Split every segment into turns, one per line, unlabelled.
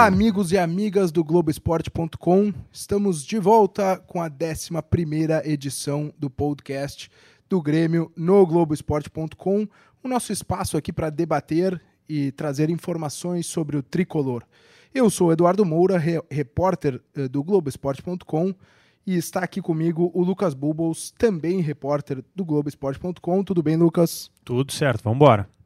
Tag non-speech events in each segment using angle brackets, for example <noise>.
Olá, amigos e amigas do Globoesporte.com. Estamos de volta com a 11 edição do podcast do Grêmio no Globoesporte.com. O nosso espaço aqui para debater e trazer informações sobre o tricolor. Eu sou Eduardo Moura, re repórter eh, do Globoesporte.com, e está aqui comigo o Lucas Bubbles, também repórter do Globoesporte.com. Tudo bem, Lucas?
Tudo certo, vamos embora.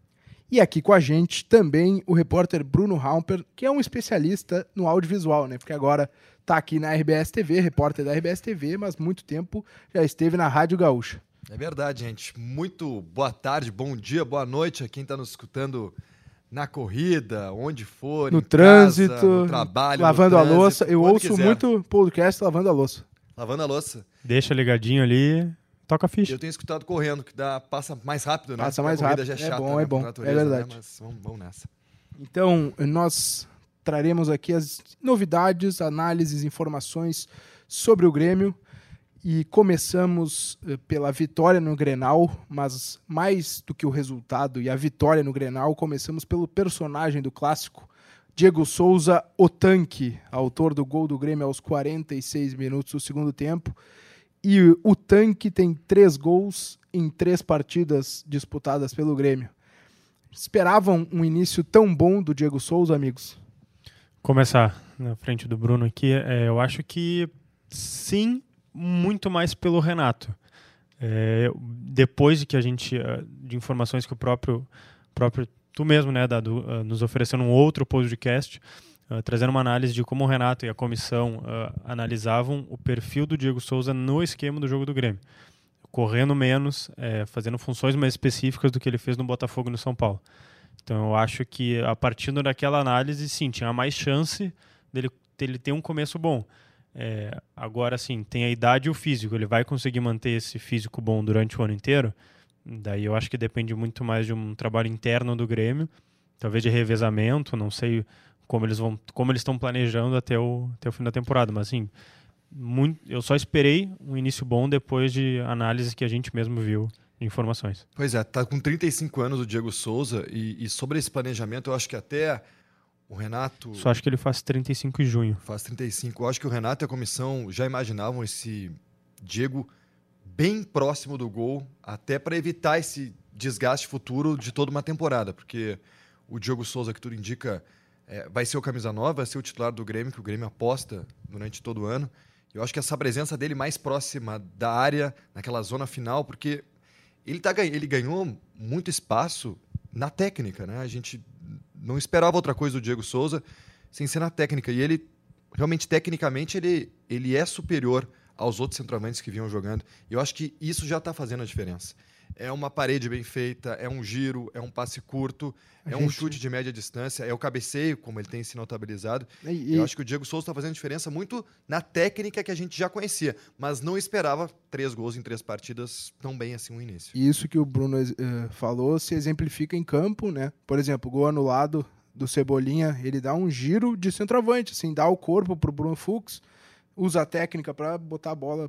E aqui com a gente também o repórter Bruno Hamper, que é um especialista no audiovisual, né? Porque agora está aqui na RBS TV, repórter da RBS TV, mas muito tempo já esteve na Rádio Gaúcha.
É verdade, gente. Muito boa tarde, bom dia, boa noite a quem está nos escutando na corrida, onde for,
no trânsito,
casa, no trabalho,
lavando
no
a louça. Eu ouço
quiser.
muito podcast lavando a louça.
Lavando a louça.
Deixa ligadinho ali, toca a ficha.
Eu tenho escutado correndo, que dá, passa mais rápido, né?
Passa mais rápido.
Já é,
É
chata,
bom,
né,
é bom.
natureza,
É verdade.
Né? Mas vamos, vamos nessa.
Então, nós traremos aqui as novidades, análises, informações sobre o Grêmio e começamos eh, pela vitória no Grenal, mas mais do que o resultado e a vitória no Grenal, começamos pelo personagem do clássico, Diego Souza, o tanque, autor do gol do Grêmio aos 46 minutos do segundo tempo. E o tanque tem três gols em três partidas disputadas pelo Grêmio. Esperavam um início tão bom do Diego Souza, amigos?
Começar na frente do Bruno aqui, é, eu acho que sim, muito mais pelo Renato. É, depois de que a gente, eh, de informações que o próprio, próprio tu mesmo, né, Dado, eh, nos ofereceu num outro podcast, eh, trazendo uma análise de como o Renato e a comissão eh, analisavam o perfil do Diego Souza no esquema do jogo do Grêmio. Correndo menos, eh, fazendo funções mais específicas do que ele fez no Botafogo e no São Paulo. Então eu acho que a partir daquela análise, sim, tinha mais chance dele, dele ter um começo bom. É, agora sim, tem a idade e o físico. Ele vai conseguir manter esse físico bom durante o ano inteiro? Daí eu acho que depende muito mais de um trabalho interno do Grêmio, talvez de revezamento, não sei como eles vão, como eles estão planejando até o, até o fim da temporada, mas assim, muito, eu só esperei um início bom depois de análises que a gente mesmo viu informações.
Pois é, tá com 35 anos o Diego Souza e, e sobre esse planejamento, eu acho que até o Renato
Só acho que ele faz 35 em junho.
faz 35. Eu acho que o Renato e a comissão já imaginavam esse Diego bem próximo do gol, até para evitar esse desgaste futuro de toda uma temporada, porque o Diogo Souza, que tudo indica, é, vai ser o camisa nova, vai ser o titular do Grêmio, que o Grêmio aposta durante todo o ano. Eu acho que essa presença dele mais próxima da área, naquela zona final, porque ele, tá, ele ganhou muito espaço na técnica, né? A gente não esperava outra coisa do Diego Souza sem ser na técnica. E ele, realmente, tecnicamente, ele, ele é superior aos outros centroavantes que vinham jogando. Eu acho que isso já está fazendo a diferença. É uma parede bem feita, é um giro, é um passe curto,
A
é um
gente-
chute de média distância, é o cabeceio, como ele tem se notabilizado.
E,
Eu acho que o Diego Souza está fazendo diferença muito na técnica que a gente já conhecia, mas não esperava três gols em três partidas tão bem assim no início.
e isso que o Bruno eh, falou se exemplifica em campo, né? Por exemplo, o gol anulado do Cebolinha, ele dá um giro de centroavante, assim, dá o corpo pro Bruno Fux, usa a técnica para botar a bola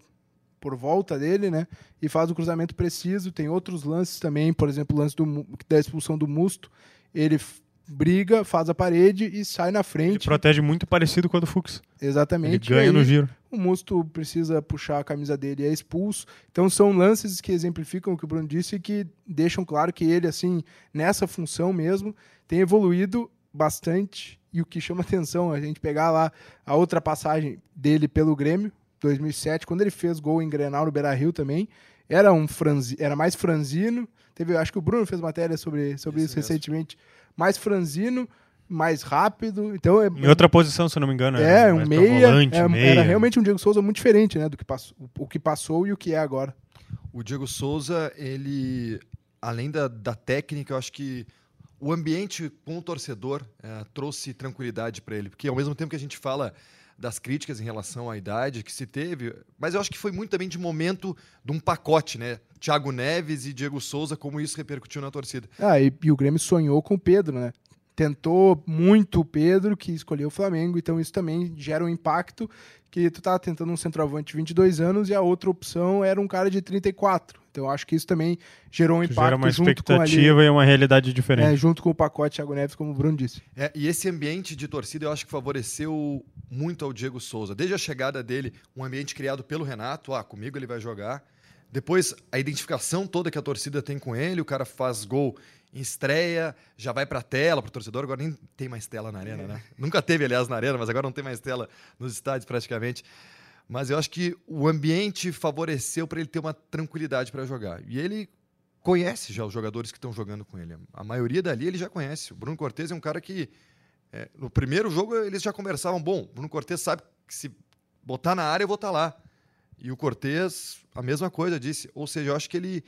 por volta dele, né? E faz o cruzamento preciso. Tem outros lances também, por exemplo, o lance do, da expulsão do Musto. Ele briga, faz a parede e sai na
Ele
frente.
protege muito parecido com o do Fux. Ele
Exatamente.
ganha
E
no
aí,
giro.
o Musto precisa puxar a camisa dele e é expulso. Então são lances que exemplificam o que o Bruno disse e que deixam claro que ele, assim, nessa função mesmo, tem evoluído bastante. E o que chama <laughs> atenção, a gente pegar lá a outra passagem dele pelo Grêmio, 2007, quando ele fez gol em Grenal no Beira-Rio também, era um franzi, era mais franzino. Teve, acho que o Bruno fez matéria sobre, sobre isso,
Isso
recentemente. Mais franzino, mais rápido. Então é,
Em outra posição, se eu não me engano.
é,
era
um meia,
volante,
é,
meia.
Era realmente um Diego Souza muito diferente, né? Do que passou, o que passou e o que é agora.
O Diego Souza, ele, além da, da técnica, eu acho que o ambiente com o torcedor eh, trouxe tranquilidade para ele, porque ao mesmo tempo que a gente fala das críticas em relação à idade que se teve, mas eu acho que foi muito também de momento de um pacote, né? Thiago Neves e Diego Souza, como isso repercutiu na torcida.
Ah, e, e o Grêmio sonhou com o Pedro, né? Tentou muito o Pedro, que escolheu o Flamengo, então isso também gera um impacto que tu tá tentando um centroavante de 22 anos e a outra opção era um cara de 34. Então acho que isso também gerou um impacto
Gera uma
junto com ali,
expectativa e uma realidade diferente.
é, junto com o pacote Thiago Neves, como o Bruno disse.
É, e esse ambiente de torcida eu acho que favoreceu muito ao Diego Souza. Desde a chegada dele, um ambiente criado pelo Renato, ah, comigo ele vai jogar. Depois, a identificação toda que a torcida tem com ele, o cara faz gol em estreia, já vai pra tela, pro torcedor, agora nem tem mais tela na arena, né? Nunca teve, aliás, na arena, mas agora não tem mais tela nos estádios praticamente. Mas eu acho que o ambiente favoreceu para ele ter uma tranquilidade para jogar. E ele conhece já os jogadores que estão jogando com ele. A maioria dali ele já conhece. O Bruno Cortes é um cara que é, no primeiro jogo eles já conversavam. Bom, o Bruno Cortes sabe que se botar na área eu vou estar lá. E o Cortes a mesma coisa disse. Ou seja, eu acho que ele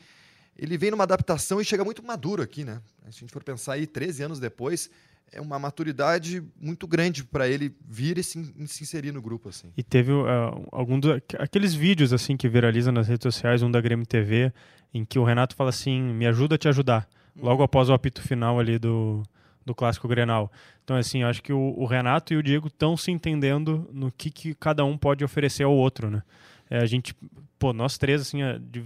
ele vem numa adaptação e chega muito maduro aqui, né? Se a gente for pensar aí 13 anos depois, é uma maturidade muito grande para ele vir e se, se, inserir no grupo assim.
E teve uh, algum do, aqueles vídeos assim que viralizam nas redes sociais, um da Grêmio TV, em que o Renato fala assim: "Me ajuda a te ajudar". Logo após o apito final ali do do clássico Grenal. Então assim, acho que o, o Renato e o Diego estão se entendendo no que, que cada um pode oferecer ao outro, né? É, a gente, pô, nós três assim, de,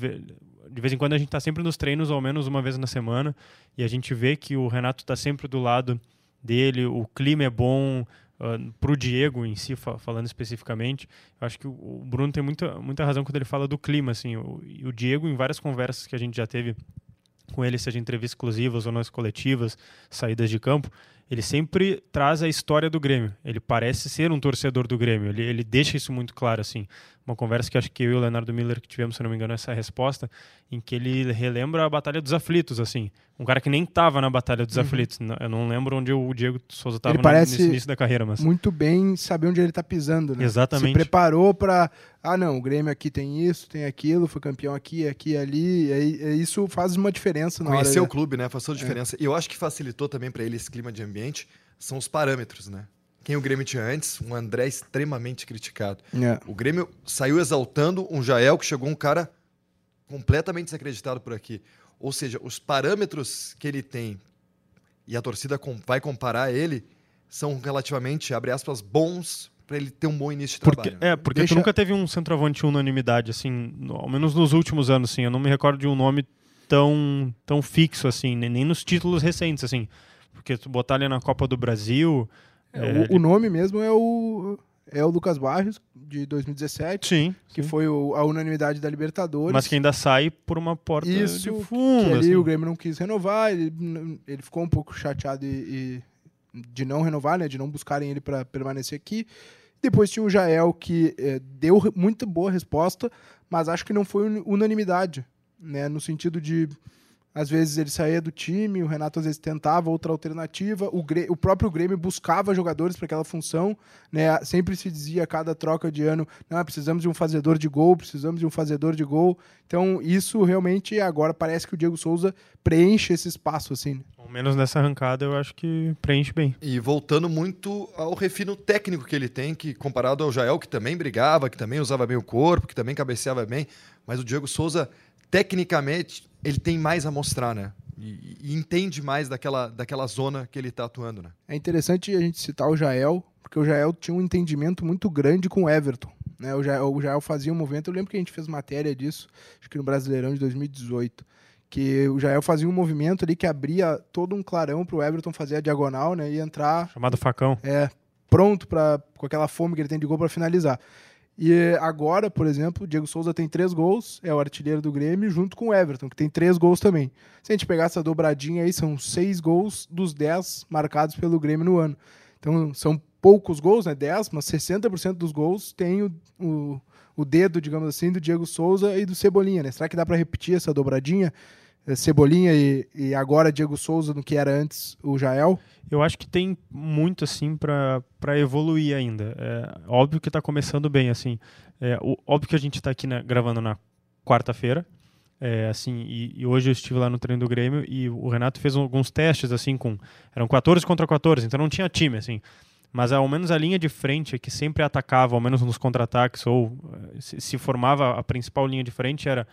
de vez em quando a gente está sempre nos treinos, ao menos uma vez na semana, e a gente vê que o Renato está sempre do lado dele, o clima é bom. Uh, para o Diego em si, fa falando especificamente, eu acho que o Bruno tem muita, muita razão quando ele fala do clima. Assim, o, o Diego, em várias conversas que a gente já teve com ele, seja entrevistas exclusivas ou nas coletivas, saídas de campo, ele sempre traz a história do Grêmio. Ele parece ser um torcedor do Grêmio. Ele, ele deixa isso muito claro, assim. Uma conversa que acho que eu e o Leonardo Miller que tivemos, se não me engano, essa resposta, em que ele relembra a Batalha dos Aflitos, assim. Um cara que nem estava na Batalha dos uhum. Aflitos. Eu não lembro onde o Diego Souza estava nesse início da carreira, mas
muito bem saber onde ele está pisando, né?
Exatamente.
Se preparou para, ah, não, o Grêmio aqui tem isso, tem aquilo, foi campeão aqui, aqui, ali. E aí, isso faz uma diferença na
Conhecer
hora,
o clube, né? Faz toda a diferença. É. E eu acho que facilitou também para ele esse clima de ambiente são os parâmetros, né? Quem o Grêmio tinha antes, um André extremamente criticado.
É.
O Grêmio saiu exaltando um Jael que chegou um cara completamente desacreditado por aqui. Ou seja, os parâmetros que ele tem e a torcida vai comparar ele são relativamente, abre aspas, bons para ele ter um bom início de
porque,
trabalho.
É, porque Deixa... tu nunca teve um centroavante unanimidade, assim, ao menos nos últimos anos, assim. Eu não me recordo de um nome tão, tão fixo, assim, nem, nem nos títulos recentes, assim. Porque tu botar ali na Copa do Brasil.
É, é, o, o, nome mesmo é o. É o Lucas Barrios, de 2017.
Sim.
Que
sim.
foi o, a unanimidade da Libertadores.
Mas que ainda sai por uma porta
Isso,
de fundo.
Que ali
assim.
o Grêmio não quis renovar, ele, ele ficou um pouco chateado e, e de não renovar, né? De não buscarem ele para permanecer aqui. Depois tinha o Jael, que é, deu muito boa resposta, mas acho que não foi unanimidade, né? No sentido de às vezes ele saía do time, o Renato às vezes tentava outra alternativa, o, o próprio Grêmio buscava jogadores para aquela função, né? Sempre se dizia a cada troca de ano, não, precisamos de um fazedor de gol, precisamos de um fazedor de gol. Então, isso realmente agora parece que o Diego Souza preenche esse espaço assim.
Ao menos nessa arrancada eu acho que preenche bem.
E voltando muito ao refino técnico que ele tem, que comparado ao Jael, que também brigava, que também usava bem o corpo, que também cabeceava bem, mas o Diego Souza tecnicamente ele tem mais a mostrar, né? E, e, entende mais daquela, daquela zona que ele está atuando, né?
É interessante a gente citar o Jael, porque o Jael tinha um entendimento muito grande com o Everton. Né? O, Jael, o Jael fazia um movimento, eu lembro que a gente fez matéria disso, acho que no Brasileirão de 2018, que o Jael fazia um movimento ali que abria todo um clarão para o Everton fazer a diagonal né? e entrar...
Chamado facão.
É, pronto pra, com aquela fome que ele tem de gol para finalizar. E agora, por exemplo, o Diego Souza tem três gols, é o artilheiro do Grêmio, junto com o Everton, que tem três gols também. Se a gente pegar essa dobradinha aí, são seis gols dos dez marcados pelo Grêmio no ano. Então, são poucos gols, né? Dez, mas 60% dos gols tem o, o, o, dedo, digamos assim, do Diego Souza e do Cebolinha, né? Será que dá para repetir essa dobradinha? É, Cebolinha e, e, agora Diego Souza no que era antes o Jael?
Eu acho que tem muito assim para evoluir ainda. É, óbvio que está começando bem assim. É, o, óbvio que a gente está aqui né, gravando na quarta-feira. É, assim, e, e, hoje eu estive lá no treino do Grêmio e o Renato fez alguns testes assim com eram 14 contra 14, então não tinha time assim. Mas ao menos a linha de frente que sempre atacava, ao menos nos contra-ataques ou se, se formava a principal linha de frente era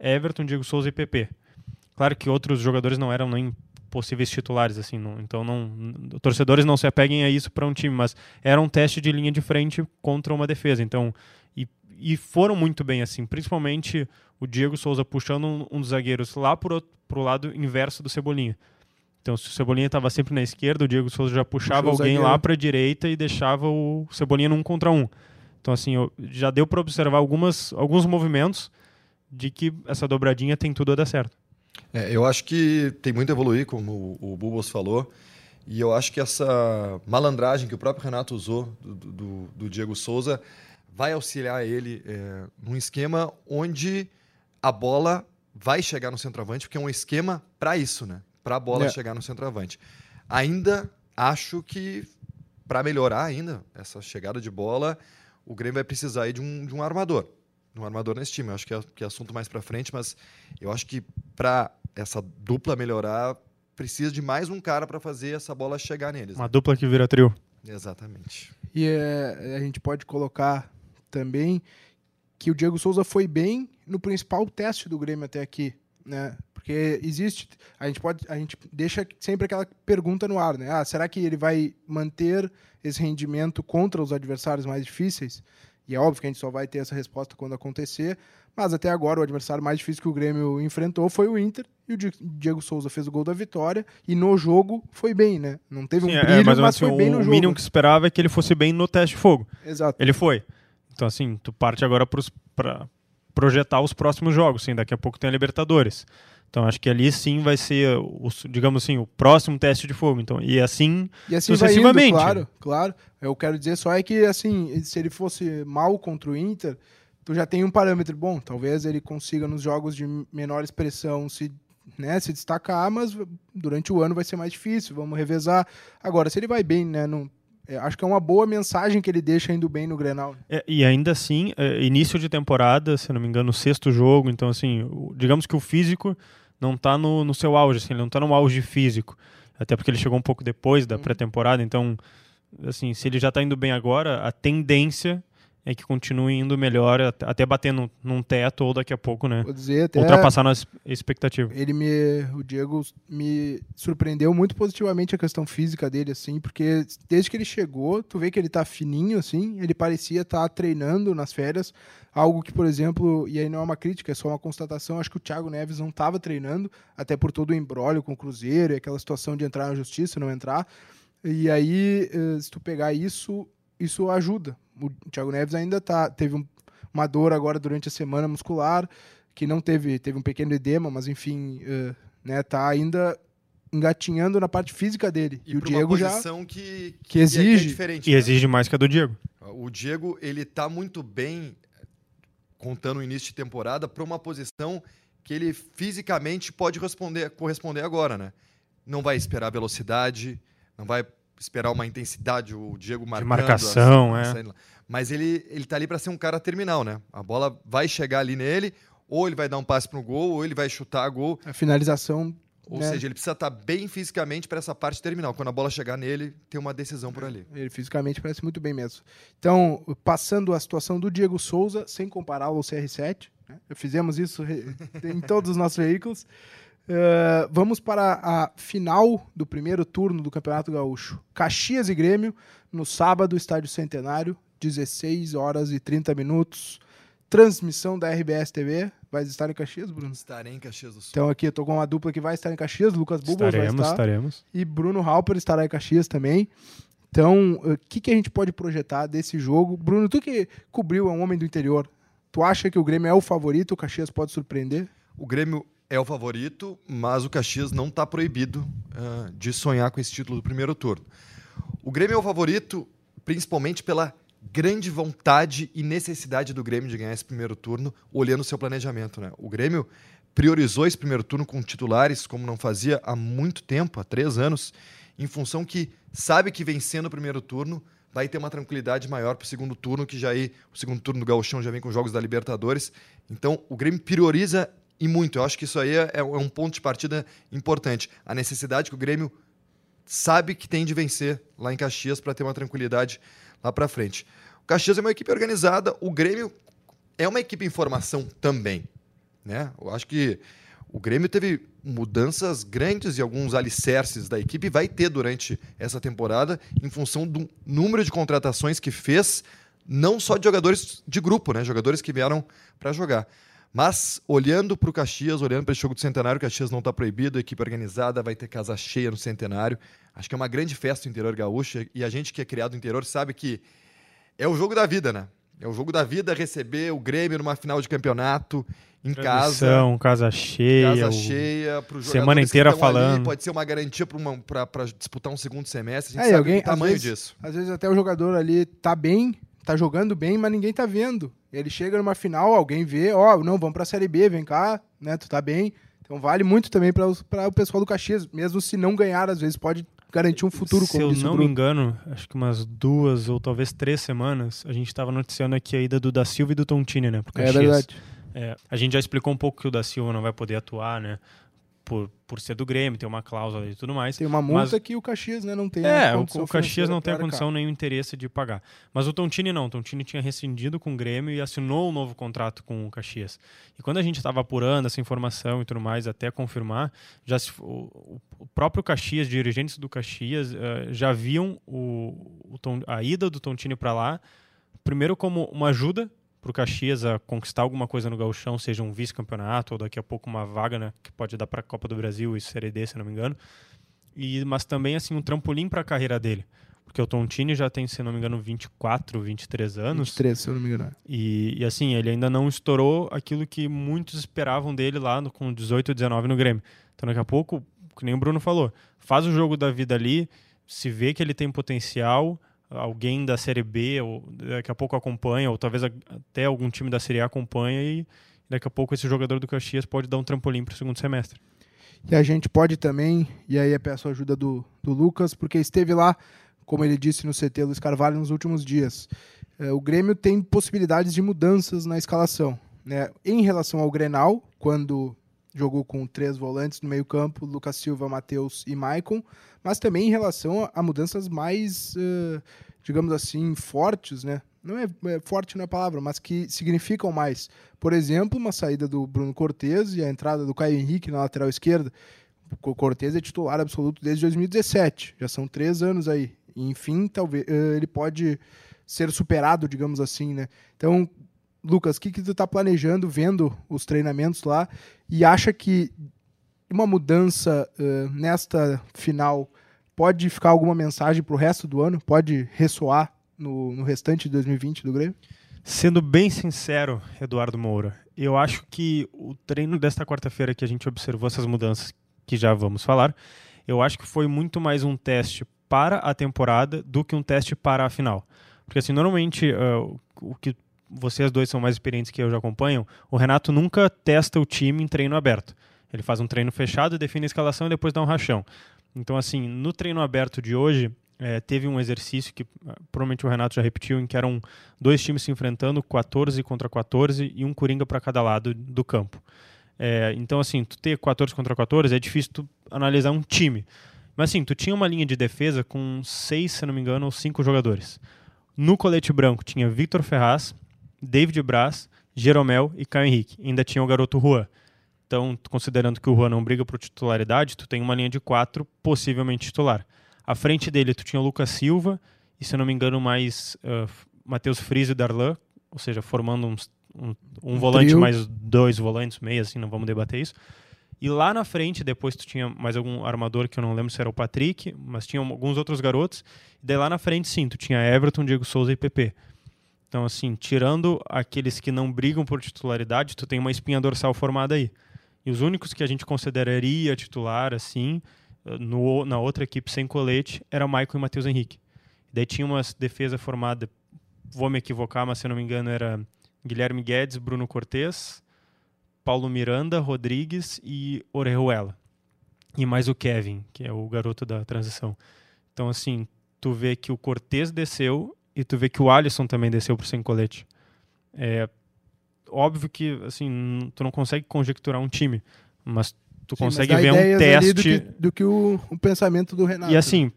Everton, Diego Souza e PP. Claro que outros jogadores não eram nem possíveis titulares, assim. Não, então, não, torcedores não se apeguem a isso para um time, mas era um teste de linha de frente contra uma defesa. Então, e, e foram muito bem, assim, principalmente o Diego Souza puxando um, um dos zagueiros lá para o lado inverso do Cebolinha. Então, se o Cebolinha estava sempre na esquerda, o Diego Souza já puxava alguém lá para a direita e deixava o Cebolinha num contra um. Então, assim, eu, já deu para observar algumas, alguns movimentos de que essa dobradinha tem tudo a dar certo.
É, eu acho que tem muito a evoluir, como o, o Bubos falou. E eu acho que essa malandragem que o próprio Renato usou do, do, do Diego Souza vai auxiliar ele é, num esquema onde a bola vai chegar no centroavante, porque é um esquema para isso, né? Para a bola é. chegar no centroavante. Ainda acho que para melhorar ainda essa chegada de bola, o Grêmio vai precisar de um, de um armador no armador nesse time. Eu acho que é, que é assunto mais para frente, mas eu acho que para essa dupla melhorar, precisa de mais um cara para fazer essa bola chegar neles.
Uma né? dupla que vira trio.
Exatamente.
E é, a gente pode colocar também que o Diego Souza foi bem no principal teste do Grêmio até aqui, né? Porque existe, a gente pode, a gente deixa sempre aquela pergunta no ar, né? Ah, será que ele vai manter esse rendimento contra os adversários mais difíceis? E é óbvio que a gente só vai ter essa resposta quando acontecer. Mas até agora o adversário mais difícil que o Grêmio enfrentou foi o Inter. E o Diego Souza fez o gol da vitória. E no jogo foi bem, né? Não teve um Sim, é, brilho, é, mas, mas foi assim, bem no
jogo.
O
mínimo que esperava é que ele fosse bem no teste de fogo.
Exato.
Ele foi. Então, assim, tu parte agora para projetar os próximos jogos. Sim, daqui a pouco tem a Libertadores. Então acho que ali sim vai ser, o, digamos assim, o próximo teste de fogo. Então, e assim,
e assim sucessivamente. Indo, claro, claro. Eu quero dizer só é que assim, se ele fosse mal contra o Inter, tu já tem um parâmetro bom. Talvez ele consiga nos jogos de menor expressão se, né, se destacar, mas durante o ano vai ser mais difícil. Vamos revezar. Agora, se ele vai bem, né, não é, acho que é uma boa mensagem que ele deixa indo bem no Grenal.
É, e ainda assim, é, início de temporada, se não me engano, sexto jogo, então assim, o, digamos que o físico não está no, no seu auge, assim, ele não está no auge físico. Até porque ele chegou um pouco depois da uhum. pré-temporada, então, assim, se ele já está indo bem agora, a tendência é que continue indo melhor, até batendo num teto ou daqui a pouco, né?
Vou dizer, até
ultrapassar a expectativa.
Ele me, o Diego me surpreendeu muito positivamente a questão física dele, assim, porque desde que ele chegou, tu vê que ele tá fininho, assim, ele parecia estar tá treinando nas férias, algo que, por exemplo, e aí não é uma crítica, é só uma constatação, acho que o Thiago Neves não estava treinando, até por todo o embrólio com o Cruzeiro e aquela situação de entrar na justiça, não entrar. E aí, eh, se tu pegar isso, isso ajuda. O Thiago Neves ainda tá, teve um, uma dor agora durante a semana muscular, que não teve, teve um pequeno edema, mas enfim, uh, né, tá ainda engatinhando na parte física dele.
E, e o Diego já que,
que, que exige
é, é diferente,
e né? exige mais que a do Diego.
O Diego, ele tá muito bem contando o início de temporada para uma posição que ele fisicamente pode responder, corresponder agora, né? Não vai esperar velocidade, não vai esperar uma intensidade, o Diego marcando.
De marcação, assim, é.
Mas ele, ele tá ali para ser um cara terminal, né? A bola vai chegar ali nele, ou ele vai dar um passe para o gol, ou ele vai chutar a gol.
A finalização.
Ou né? seja, ele precisa estar tá bem fisicamente para essa parte terminal. Quando a bola chegar nele, tem uma decisão por ali.
Ele fisicamente parece muito bem mesmo. Então, passando a situação do Diego Souza, sem comparar ao CR7, né? fizemos isso <laughs> em todos os nossos veículos. Uh, vamos para a final do primeiro turno do Campeonato Gaúcho. Caxias e Grêmio, no sábado, Estádio Centenário, 16 horas e 30 minutos. Transmissão da RBS TV. Vai estar em Caxias, Bruno?
Estarei em Caxias do Sul.
Então aqui eu tô com uma dupla que vai estar em Caxias, Lucas Bubos vai estar.
Estaremos,
E Bruno Halper estará em Caxias também. Então, o que, que a gente pode projetar desse jogo? Bruno, tu que cobriu, é um homem do interior. Tu acha que o Grêmio é o favorito? O Caxias pode surpreender?
O Grêmio é o favorito, mas o Caxias não está proibido uh, de sonhar com esse título do primeiro turno. O Grêmio é o favorito principalmente pela grande vontade e necessidade do Grêmio de ganhar esse primeiro turno, olhando o seu planejamento. Né? O Grêmio priorizou esse primeiro turno com titulares, como não fazia há muito tempo, há três anos, em função que sabe que vencendo o primeiro turno vai ter uma tranquilidade maior para o segundo turno, que já aí o segundo turno do Gauchão já vem com jogos da Libertadores. Então o Grêmio prioriza e muito. Eu acho que isso aí é, é um ponto de partida importante. A necessidade que o Grêmio sabe que tem de vencer lá em Caxias para ter uma tranquilidade lá para frente. O Caxias é uma equipe organizada, o Grêmio é uma equipe em formação também. Né? Eu acho que o Grêmio teve mudanças grandes e alguns alicerces da equipe vai ter durante essa temporada em função do número de contratações que fez, não só de jogadores de grupo, né? Jogadores que vieram para jogar. Mas olhando para o Caxias, olhando para esse jogo do Centenário, o Caxias não está proibido, a equipe organizada vai ter casa cheia no Centenário. Acho que é uma grande festa no interior gaúcho e a gente que é criado no interior sabe que é o jogo da vida, né? É o jogo da vida receber o Grêmio numa final de campeonato em
Transmissão,
casa.
casa cheia.
Casa cheia, pro
Semana inteira falando.
Ali, pode ser uma garantia para disputar um segundo semestre. A gente
é,
sabe
alguém,
o tamanho
vezes,
disso.
Às vezes até o jogador ali tá bem, tá jogando bem, mas ninguém tá vendo. Ele chega numa final, alguém vê, ó, oh, não, vamos pra Série B, vem cá, né, tu tá bem. Então vale muito também para o pessoal do Caxias, mesmo se não ganhar, às vezes pode garantir um futuro
Se eu não me engano, acho que umas duas ou talvez três semanas, a gente estava noticiando aqui a ida do da Silva e do Tontini, né?
É verdade.
É, a gente já explicou um pouco que o da Silva não vai poder atuar, né? Por, por ser do Grêmio, tem uma cláusula e tudo mais.
Tem uma multa mas... que o Caxias né, não tem.
É, o, o Caxias não tem a condição nem o interesse de pagar. Mas o Tontini não. O Tontini tinha rescindido com o Grêmio e assinou um novo contrato com o Caxias. E quando a gente estava apurando essa informação e tudo mais, até confirmar, já se, o, o, próprio Caxias, dirigentes do Caxias, uh, já viam o, o Tom, a ida do Tontini para lá, primeiro como uma ajuda para o Caxias a conquistar alguma coisa no Gauchão, seja um vice-campeonato ou daqui a pouco uma vaga, né, que pode dar para a Copa do Brasil e Série D, se não me engano. E mas também assim um trampolim para a carreira dele, porque o Tontini já tem, se não me engano, 24, 23 anos.
23, se eu não me engano.
E, e assim, ele ainda não estourou aquilo que muitos esperavam dele lá no, com 18, 19 no Grêmio. Então daqui a pouco, que nem o Bruno falou, faz o jogo da vida ali, se vê que ele tem potencial, alguém da Série B ou daqui a pouco acompanha, ou talvez até algum time da Série A acompanha e daqui a pouco esse jogador do Caxias pode dar um trampolim para o segundo semestre.
E a gente pode também, e aí eu peço a ajuda do, do Lucas, porque esteve lá, como ele disse no CT Luiz Carvalho nos últimos dias. É, o Grêmio tem possibilidades de mudanças na escalação. Né? Em relação ao Grenal, quando jogou com três volantes no meio-campo, Lucas Silva, Matheus e Maicon, mas também em relação a, mudanças mais, uh, digamos assim, fortes, né? Não é, é, forte não é palavra, mas que significam mais. Por exemplo, uma saída do Bruno Cortes e a entrada do Caio Henrique na lateral esquerda. O Cortes é titular absoluto desde 2017, já são três anos aí. Enfim, talvez uh, ele pode ser superado, digamos assim, né? Então, Lucas, o que, que tu está planejando, vendo os treinamentos lá, e acha que uma mudança uh, nesta final pode ficar alguma mensagem para o resto do ano? Pode ressoar no, no restante de 2020 do Grêmio?
Sendo bem sincero, Eduardo Moura, eu acho que o treino desta quarta-feira que a gente observou essas mudanças que já vamos falar, eu acho que foi muito mais um teste para a temporada do que um teste para a final. Porque assim, normalmente uh, o que vocês dois são mais experientes que eu já acompanham, o Renato nunca testa o time em treino aberto. Ele faz um treino fechado, define a escalação e depois dá um rachão. Então, assim, no treino aberto de hoje, é, teve um exercício que ah, provavelmente o Renato já repetiu, em que eram dois times se enfrentando, 14 contra 14 e um coringa para cada lado do campo. É, então, assim, tu ter 14 contra 14 é difícil tu analisar um time. Mas, assim, tu tinha uma linha de defesa com seis, se não me engano, ou cinco jogadores. No colete branco tinha Victor Ferraz, David Braz, Jeromel e Caio Henrique. Ainda tinha o garoto Juan. Então, considerando que o Juan não briga por titularidade, tu tem uma linha de quatro, possivelmente titular. À frente dele, tu tinha o Lucas Silva e, se eu não me engano, mais uh, Matheus Friso e Darlan, ou seja, formando uns, um, um, um, volante trio. mais dois volantes, meio assim, não vamos debater isso. E lá na frente, depois tu tinha mais algum armador que eu não lembro se era o Patrick, mas tinha alguns outros garotos. E daí lá na frente, sim, tu tinha Everton, Diego Souza e PP. Então, assim, tirando aqueles que não brigam por titularidade, tu tem uma espinha dorsal formada aí. E os únicos que a gente consideraria titular, assim, no, na outra equipe sem colete, era Michael e Matheus Henrique. Daí tinha uma defesa formada, vou me equivocar, mas se não me engano era Guilherme Guedes, Bruno Cortes, Paulo Miranda, Rodrigues e Orejuela. E mais o Kevin, que é o garoto da transição. Então, assim, tu vê que o Cortes desceu e tu vê que o Alisson também desceu pro sem colete. É óbvio que assim, tu não consegue conjecturar um time, mas tu Sim, consegue mas ver um teste
do que, do que o, o, pensamento do Renato.
E assim,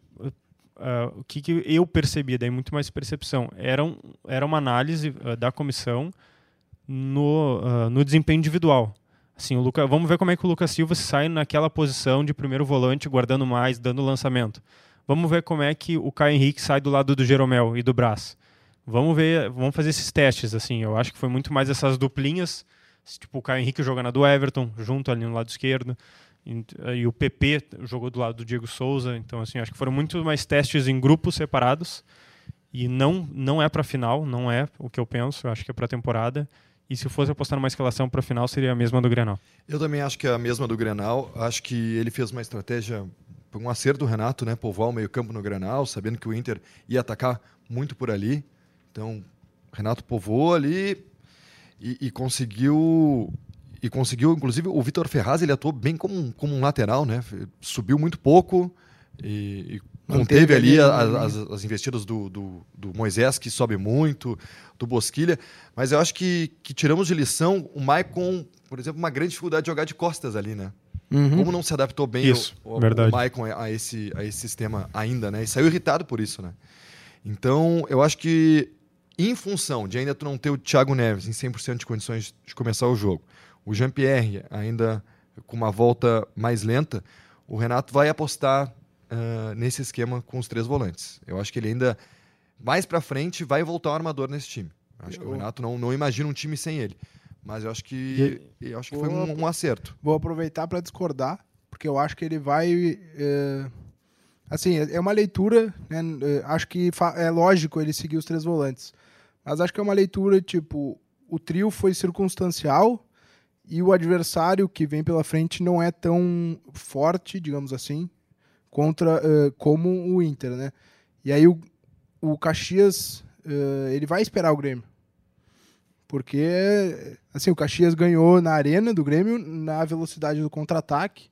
uh, o que, que, eu percebi, daí muito mais percepção, era, um, era uma análise uh, da comissão no, uh, no desempenho individual. Assim, o Luca, vamos ver como é que o Lucas Silva sai naquela posição de primeiro volante, guardando mais, dando lançamento. Vamos ver como é que o Caio Henrique sai do lado do Jeromel e do Brás. Vamos ver, vamos fazer esses testes, assim. Eu acho que foi muito mais essas duplinhas, tipo o Caio Henrique jogando do Everton, junto ali no lado esquerdo, e, e o PP jogou do lado do Diego Souza. Então, assim, acho que foram muito mais testes em grupos separados. E não, não é para final, não é o que eu penso, eu acho que é para temporada. E se fosse apostar numa escalação para final, seria a mesma do Grenal.
Eu também acho que é a mesma do Grenal. Acho que ele fez uma estratégia, um acerto do Renato, né? Povoar o meio-campo no Grenal, sabendo que o Inter ia atacar muito por ali. Então, Renato povoou ali e, e conseguiu. E conseguiu, inclusive, o Vitor Ferraz ele atuou bem como, como um lateral, né? Subiu muito pouco e, e conteve ali, ali as, as, as, investidas do, do, do, Moisés, que sobe muito, do Bosquilha. Mas eu acho que, que tiramos de lição o Maicon, por exemplo, uma grande dificuldade de jogar de costas ali, né? Uhum. Como não se adaptou bem
isso,
o, o, o Maicon a esse, a esse sistema ainda, né? E saiu irritado por isso, né? Então, eu acho que em função de ainda tu não ter o Thiago Neves em 100% de condições de começar o jogo, o Jean-Pierre ainda com uma volta mais lenta, o Renato vai apostar uh, nesse esquema com os três volantes. Eu acho que ele ainda, mais para frente, vai voltar o armador nesse time. Acho eu... que o Renato não, não imagina um time sem ele. Mas eu acho que, eu acho que foi um, um acerto.
Vou aproveitar para discordar, porque eu acho que ele vai. É, assim, é uma leitura. Né, é, acho que é lógico ele seguir os três volantes. Mas acho que é uma leitura tipo: o trio foi circunstancial e o adversário que vem pela frente não é tão forte, digamos assim, contra uh, como o Inter, né? E aí o, o Caxias uh, ele vai esperar o Grêmio. Porque assim, o Caxias ganhou na arena do Grêmio na velocidade do contra-ataque.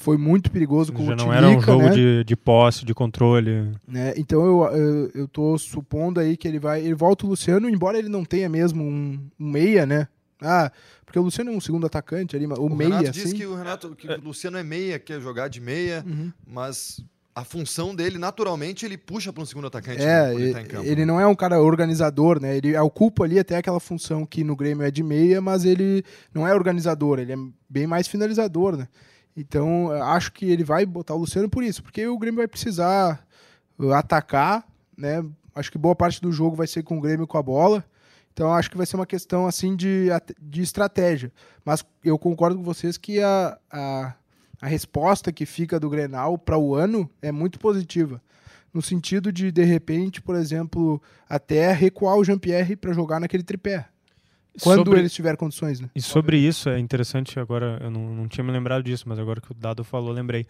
Foi muito perigoso com
Já
o
não era um jogo né? de, de posse, de controle.
Né? Então eu, eu, eu tô supondo aí que ele vai. Ele volta o Luciano, embora ele não tenha mesmo um, um meia, né? Ah, porque o Luciano é um segundo atacante ali, o, o meia.
Renato
assim.
diz que o Renato, que o Luciano é meia, quer jogar de meia, uhum. mas a função dele, naturalmente, ele puxa para um segundo atacante.
É, né, ele, tá ele, não é um cara organizador, né? Ele ocupa ali até aquela função que no Grêmio é de meia, mas ele não é organizador, ele é bem mais finalizador, né? Então, acho que ele vai botar o Luciano por isso, porque o Grêmio vai precisar uh, atacar, né? Acho que boa parte do jogo vai ser com o Grêmio com a bola. Então acho que vai ser uma questão assim de, de estratégia. Mas eu concordo com vocês que a, a, a resposta que fica do Grenal para o ano é muito positiva. No sentido de, de repente, por exemplo, até recuar o Jean-Pierre para jogar naquele tripé. Quando sobre... ele tiver condições, né?
E sobre isso, é interessante agora, eu não, não tinha me lembrado disso, mas agora que o Dado falou, lembrei.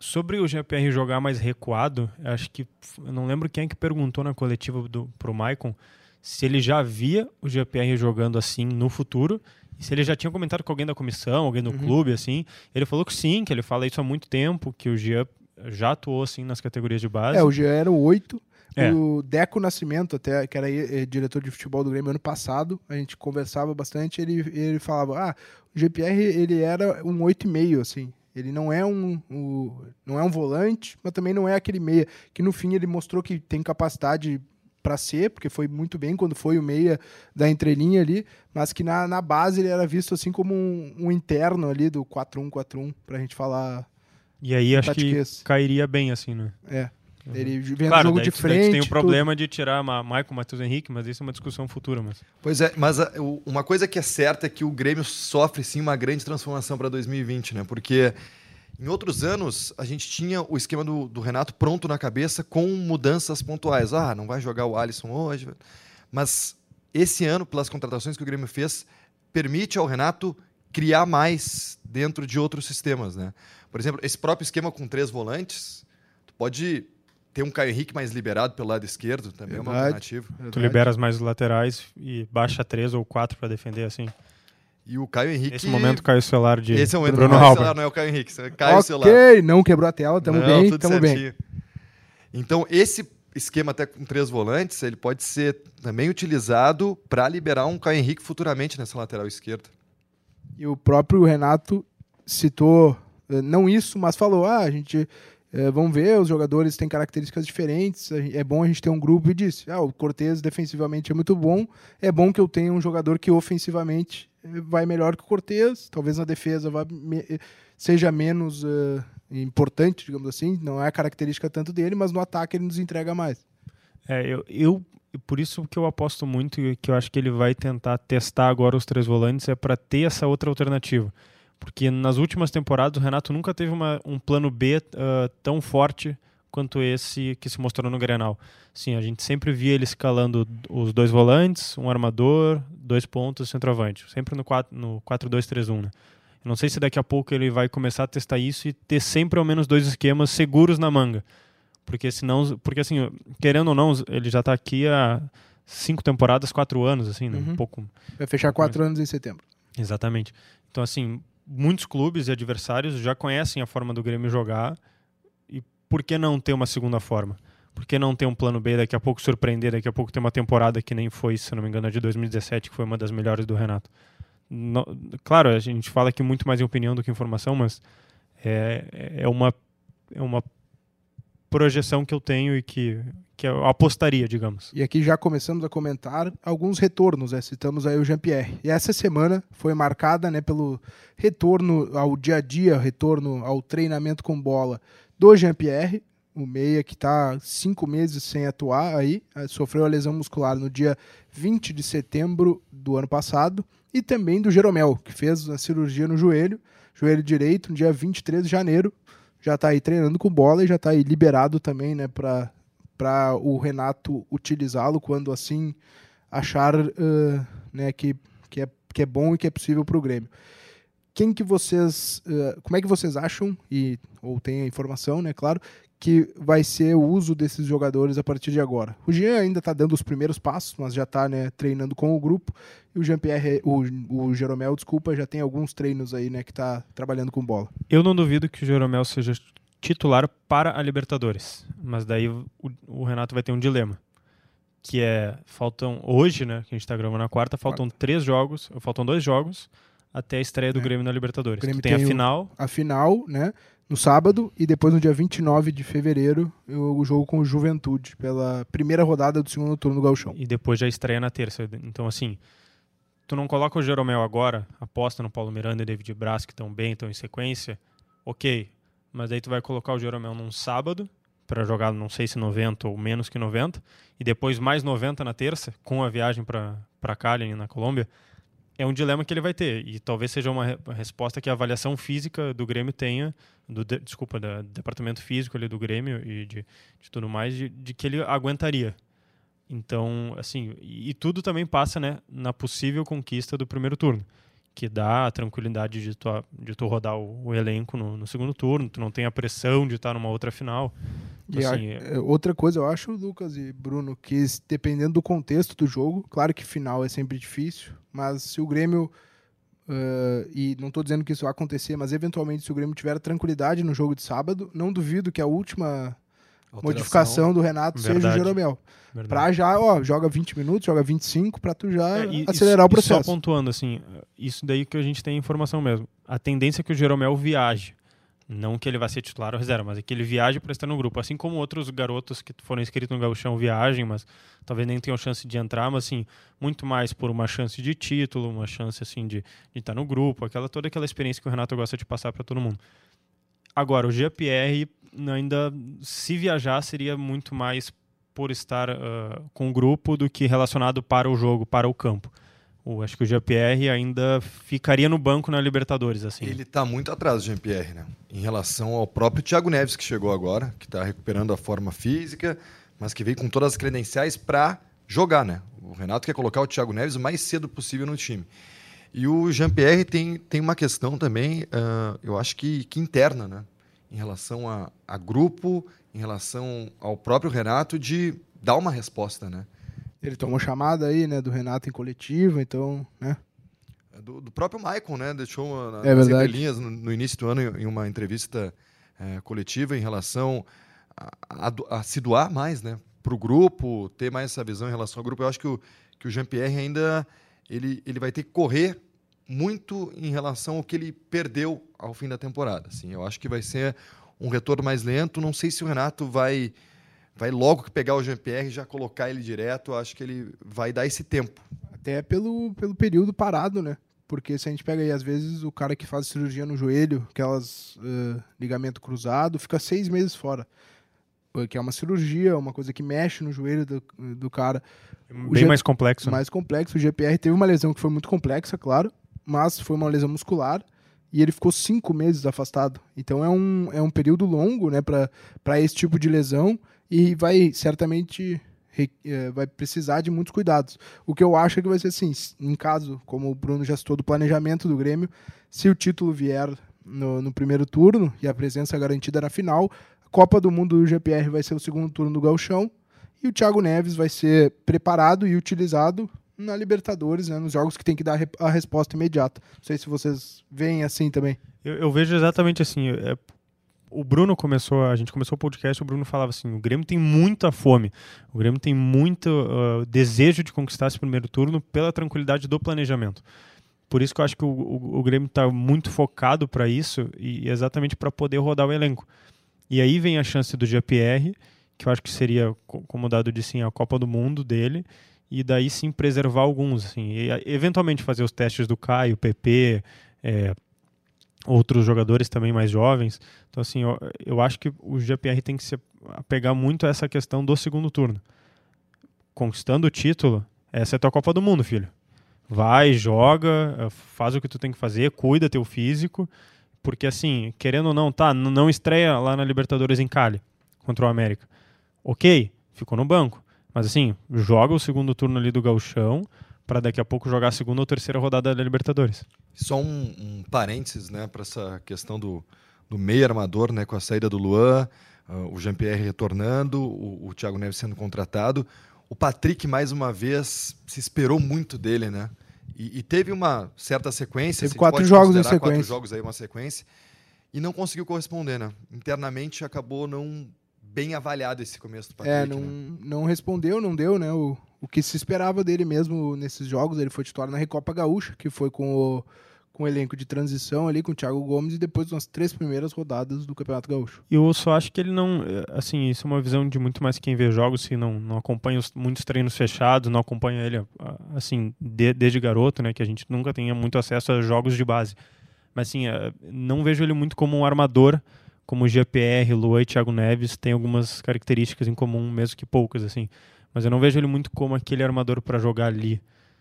Sobre o GPR jogar mais recuado, acho que. Eu não lembro quem é que perguntou na coletiva do, pro Maicon se ele já via o GPR jogando assim no futuro e se ele já tinha comentado com alguém da comissão, alguém do uhum. clube, assim. Ele falou que sim, que ele fala isso há muito tempo, que o Jean já atuou assim nas categorias de base.
É, o Jean era o 8. É. O Deco Nascimento, até, que era é, diretor de futebol do Grêmio ano passado, a gente conversava bastante, ele, ele falava, ah, o GPR ele era um 8,5, assim. Ele não é um, um, não é um volante, mas também não é aquele meia, que no fim ele mostrou que tem capacidade para ser, porque foi muito bem quando foi o meia da entrelinha ali, mas que na, na base ele era visto assim como um, um interno ali do 4-1-4-1, pra gente falar.
E aí acho que cairia bem assim, né?
É. Uhum. Ele vendo claro, jogo de frente.
tem o problema tudo. de tirar Michael, Matheus Henrique, mas isso é uma discussão futura. Mas...
Pois é, mas a, uma coisa que é certa é que o Grêmio sofre sim uma grande transformação para 2020, né? Porque em outros anos, a gente tinha o esquema do, do, Renato pronto na cabeça com mudanças pontuais. Ah, não vai jogar o Alisson hoje. Mas esse ano, pelas contratações que o Grêmio fez, permite ao Renato criar mais dentro de outros sistemas. Né? Por exemplo, esse próprio esquema com três volantes, tu pode ter um Caio Henrique mais liberado pelo lado esquerdo, também Verdade. é uma alternativa.
Verdade. Tu liberas mais os laterais e baixa três ou quatro para defender assim.
E o Caio Henrique.
Esse momento caiu o celular de.
Esse é o momento
Bruno
Caio celular, não é o Caio Henrique. Caiu
okay,
o celular.
Ok, não quebrou a tela, tamo não, bem, tamo certinho. bem.
Então, esse esquema até com três volantes, ele pode ser também utilizado para liberar um Caio Henrique futuramente nessa lateral esquerda.
E o próprio Renato citou, eh, não isso, mas falou: ah, a gente. É, vamos ver, os jogadores têm características diferentes, é bom a gente ter um grupo e disse, ah, o Cortez defensivamente é muito bom, é bom que eu tenha um jogador que ofensivamente vai melhor que o Cortez, talvez na defesa vá me, seja menos uh, importante, digamos assim, não é a característica tanto dele, mas no ataque ele nos entrega mais.
É, eu, eu por isso que eu aposto muito e que eu acho que ele vai tentar testar agora os três volantes é para ter essa outra alternativa. Porque nas últimas temporadas o Renato nunca teve uma, um plano B uh, tão forte quanto esse que se mostrou no Grenal. Sim, a gente sempre via ele escalando os dois volantes, um armador, dois pontos, centroavante. Sempre no 4-2-3-1, né? Eu não sei se daqui a pouco ele vai começar a testar isso e ter sempre ao menos dois esquemas seguros na manga. Porque senão, porque assim, querendo ou não, ele já está aqui há cinco temporadas, quatro anos, assim, né?
Uhum.
um pouco.
Vai fechar quatro anos em setembro.
Exatamente. Então, assim, muitos clubes e adversários já conhecem a forma do Grêmio jogar e por que não ter uma segunda forma? Por que não ter um plano B daqui a pouco surpreender, daqui a pouco ter uma temporada que nem foi, se não me engano, de 2017, que foi uma das melhores do Renato? No, claro, a gente fala aqui muito mais em opinião do que informação, mas é, é, uma, é uma projeção que eu tenho e que, que eu apostaria, digamos.
E aqui já começamos a comentar alguns retornos, né? citamos aí o Jean-Pierre. E essa semana foi marcada né, pelo retorno ao dia a dia, retorno ao treinamento com bola do Jean-Pierre, o meia que está cinco meses sem atuar aí, eh, sofreu a lesão muscular no dia 20 de setembro do ano passado, e também do Jeromel, que fez a cirurgia no joelho, joelho direito, no dia 23 de janeiro, já está aí treinando com bola e já está aí liberado também, né, para o Renato utilizá-lo quando assim achar uh, né, que, que, é, que é bom e que é possível para o Grêmio. Quem que vocês, uh, como é que vocês acham, e, ou tem a informação, né, claro, que vai ser o uso desses jogadores a partir de agora. O Jean ainda está dando os primeiros passos, mas já está né, treinando com o grupo. E o Jean-Pierre, o, o Jeromel, desculpa, já tem alguns treinos aí, né, que está trabalhando com bola.
Eu não duvido que o Jeromel seja titular para a Libertadores, mas daí o, o Renato vai ter um dilema, que é faltam hoje, né, que a gente está gravando na quarta, faltam quarta. três jogos, faltam dois jogos até a estreia do é. Grêmio na Libertadores.
Grêmio
tem,
tem,
a final,
a final, né? no sábado e depois no dia 29 de fevereiro o jogo com o Juventude pela primeira rodada do segundo turno do Gauchão.
E depois já estreia na terça. Então assim, tu não coloca o Jeromel agora, aposta no Paulo Miranda e David Braz que estão bem, estão em sequência, ok. Mas aí tu vai colocar o Jeromel num sábado para jogar não sei se 90 ou menos que 90 e depois mais 90 na terça com a viagem para Cali na Colômbia é um dilema que ele vai ter. E talvez seja uma resposta que a avaliação física do Grêmio tenha, do, de, desculpa, do departamento físico ali do Grêmio e de, de tudo mais, de, de, que ele aguentaria. Então, assim, e, e, tudo também passa né, na possível conquista do primeiro turno, que dá a tranquilidade de tu, de tu rodar o, o elenco no, no, segundo turno, tu não tem a pressão de estar numa outra final.
Assim, a, é outra coisa, eu acho, Lucas e Bruno, que dependendo do contexto do jogo, claro que final é sempre difícil, mas se o Grêmio. Uh, e não estou dizendo que isso vai acontecer, mas eventualmente se o Grêmio tiver tranquilidade no jogo de sábado, não duvido que a última Alteração. modificação do Renato Verdade. seja o Jeromel. Para já, ó, joga 20 minutos, joga 25, para tu já é, e, acelerar o processo.
E só pontuando, assim, isso daí que a gente tem informação mesmo. A tendência é que o Jeromel viaje. Não que ele vá ser titular ou reserva, mas é que ele viaje para estar no grupo. Assim como outros garotos que foram inscritos no Gauchão viajem, mas talvez nem tenham chance de entrar, mas assim, muito mais por uma chance de título, uma chance assim de, de estar no grupo, aquela toda aquela experiência que o Renato gosta de passar para todo mundo. Agora, o GPR ainda, se viajar, seria muito mais por estar uh, com o grupo do que relacionado para o jogo, para o campo. O, acho que o Jean-Pierre ainda ficaria no banco na Libertadores. assim.
Ele está muito atrás do Jean-Pierre, né? Em relação ao próprio Thiago Neves, que chegou agora, que está recuperando a forma física, mas que veio com todas as credenciais para jogar, né? O Renato quer colocar o Thiago Neves o mais cedo possível no time. E o Jean-Pierre tem, tem uma questão também, uh, eu acho que, que interna, né? Em relação a, a grupo, em relação ao próprio Renato, de dar uma resposta, né?
Ele tomou chamada aí, né, do Renato em coletiva, então, né?
É do, do próprio Maicon, né? Deixou
na, é nas entrelinhas
no, no, início do ano em uma entrevista é, coletiva em relação a, a, a, se doar mais, né? Para o grupo, ter mais essa visão em relação ao grupo. Eu acho que o, que o Jean-Pierre ainda ele, ele vai ter que correr muito em relação ao que ele perdeu ao fim da temporada. Assim, eu acho que vai ser um retorno mais lento. Não sei se o Renato vai vai logo que pegar o Jean-Pierre e já colocar ele direto. Acho que ele vai dar esse tempo.
Até pelo, pelo período parado, né? porque se a gente pega aí, às vezes, o cara que faz cirurgia no joelho, aquelas uh, ligamento cruzado, fica seis meses fora. Que é uma cirurgia, uma coisa que mexe no joelho do, do cara.
Bem mais complexo.
Né? Mais complexo. O GPR teve uma lesão que foi muito complexa, claro, mas foi uma lesão muscular e ele ficou cinco meses afastado. Então é um, é um período longo né, para esse tipo de lesão e vai certamente é, vai precisar de muitos cuidados. O que eu acho é que vai ser assim, em caso, como o Bruno já citou, do planejamento do Grêmio, se o título vier no, no primeiro turno e a presença garantida na final, Copa do Mundo do GPR vai ser o segundo turno do Galchão e o Thiago Neves vai ser preparado e utilizado na Libertadores, né, nos jogos que tem que dar a resposta imediata. Não sei se vocês veem assim também.
Eu, eu vejo exatamente assim. É, o Bruno começou, a gente começou o podcast, o Bruno falava assim: o Grêmio tem muita fome, o Grêmio tem muito uh, desejo de conquistar esse primeiro turno pela tranquilidade do planejamento. Por isso que eu acho que o, o, o Grêmio está muito focado para isso e exatamente para poder rodar o elenco. E aí vem a chance do GPR, que eu acho que seria, como Dado disse, a Copa do Mundo dele, e daí sim preservar alguns, assim, e, eventualmente fazer os testes do Caio, PP, é, outros jogadores também mais jovens. Então, assim, eu, eu acho que o GPR tem que se apegar muito a essa questão do segundo turno. Conquistando o título, essa é a tua Copa do Mundo, filho. Vai, joga, faz o que tu tem que fazer, cuida teu físico, porque assim, querendo ou não, tá, não estreia lá na Libertadores em Cali contra o América. Ok, ficou no banco. Mas assim, joga o segundo turno ali do Gauchão para daqui a pouco jogar a segunda ou terceira rodada da Libertadores.
Só um, um parênteses, né, para essa questão do, do meio armador, né, com a saída do Luan, uh, o Jean-Pierre retornando, o, o Thiago Neves sendo contratado. O Patrick, mais uma vez, se esperou muito dele, né? E, e teve uma certa sequência.
Teve quatro jogos em sequência.
Quatro jogos aí, uma sequência. E não conseguiu corresponder, né? Internamente acabou não bem avaliado esse começo do Patrick.
É, não,
né?
não respondeu, não deu, né? O, o que se esperava dele mesmo nesses jogos. Ele foi titular na Recopa Gaúcha, que foi com o, com o elenco de transição ali, com o Thiago Gomes, e depois nas três primeiras rodadas do Campeonato Gaúcho.
Eu só acho que ele não. Assim, isso é uma visão de muito mais quem vê jogos, se não, não acompanha os, muitos treinos fechados, não acompanha ele, assim, de, desde garoto, né? Que a gente nunca tenha muito acesso a jogos de base. Mas, assim, é, não vejo ele muito como um armador como GPR, Lua e Thiago Neves têm algumas características em comum, mesmo que poucas, assim. Mas eu não vejo ele muito como aquele armador para jogar ali.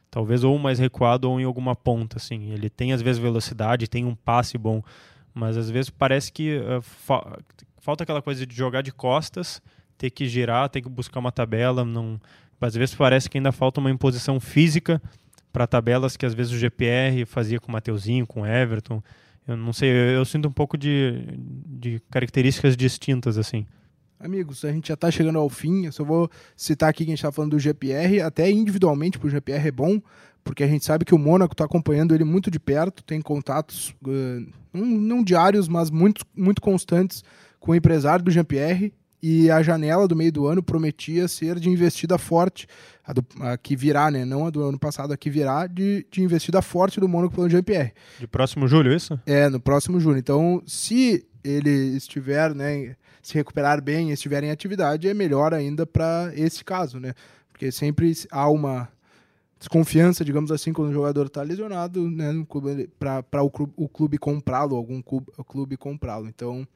Talvez ou mais recuado ou em alguma ponta, assim. Ele tem às vezes velocidade, tem um passe bom, mas às vezes parece que uh, fa falta aquela coisa de jogar de costas, ter que girar, ter que buscar uma tabela, não. Às vezes parece que ainda falta uma imposição física para tabelas que às vezes o GPR fazia com o Mateuzinho, com o Everton. Eu não sei, eu, eu sinto um pouco de, de características distintas, assim.
Amigos, a gente já está chegando ao fim. Eu só vou citar aqui que a gente está falando do GPR. Até individualmente, para o GPR é bom, porque a gente sabe que o Mônaco está acompanhando ele muito de perto, tem contatos, uh, não, não, diários, mas muito, muito constantes com o empresário do GPR e a janela do meio do ano prometia ser de investida forte, a, do, a que virá, né? Não a do ano passado, a que virá de, de investida forte do Mônaco pelo GPR.
De próximo julho, isso?
É, no próximo julho. Então, se ele estiver, né, se recuperar bem, estiver em atividade, é melhor ainda para esse caso, né? Porque sempre há uma desconfiança, digamos assim, quando o jogador está lesionado, né, para o clube, o clube comprá-lo, algum clube, clube comprá-lo. Então,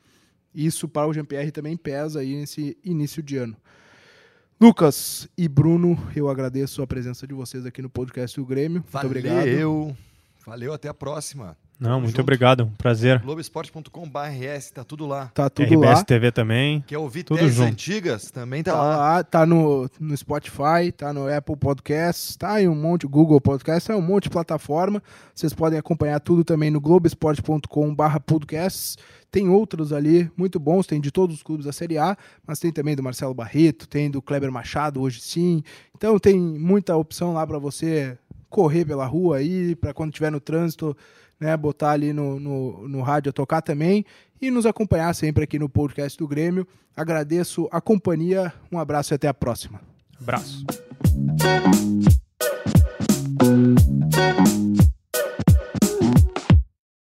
isso para o Jean-Pierre também pesa aí nesse início de ano. Lucas e Bruno, eu agradeço a presença de vocês aqui no podcast do Grêmio.
Valeu.
Muito obrigado.
Valeu. Valeu, até a próxima.
Não, muito junto. obrigado, um prazer.
Globoesporte.com.br, tá tudo lá.
Tá tudo
RBS
lá.
TV também.
Quer ouvir tudo teses antigas? Também tá,
tá
lá.
lá. Tá no, no Spotify, tá no Apple Podcasts, tá em um monte, Google Podcasts, tá em um monte de plataforma. Vocês podem acompanhar tudo também no globoesporte.com.br podcasts. Tem outros ali muito bons, tem de todos os clubes da Série A, mas tem também do Marcelo Barreto, tem do Kleber Machado, hoje sim. Então tem muita opção lá para você correr pela rua aí, para quando estiver no trânsito, né, botar ali no, no, no rádio a tocar também e nos acompanhar sempre aqui no podcast do Grêmio. Agradeço a companhia, um abraço e até a próxima.
Abraço.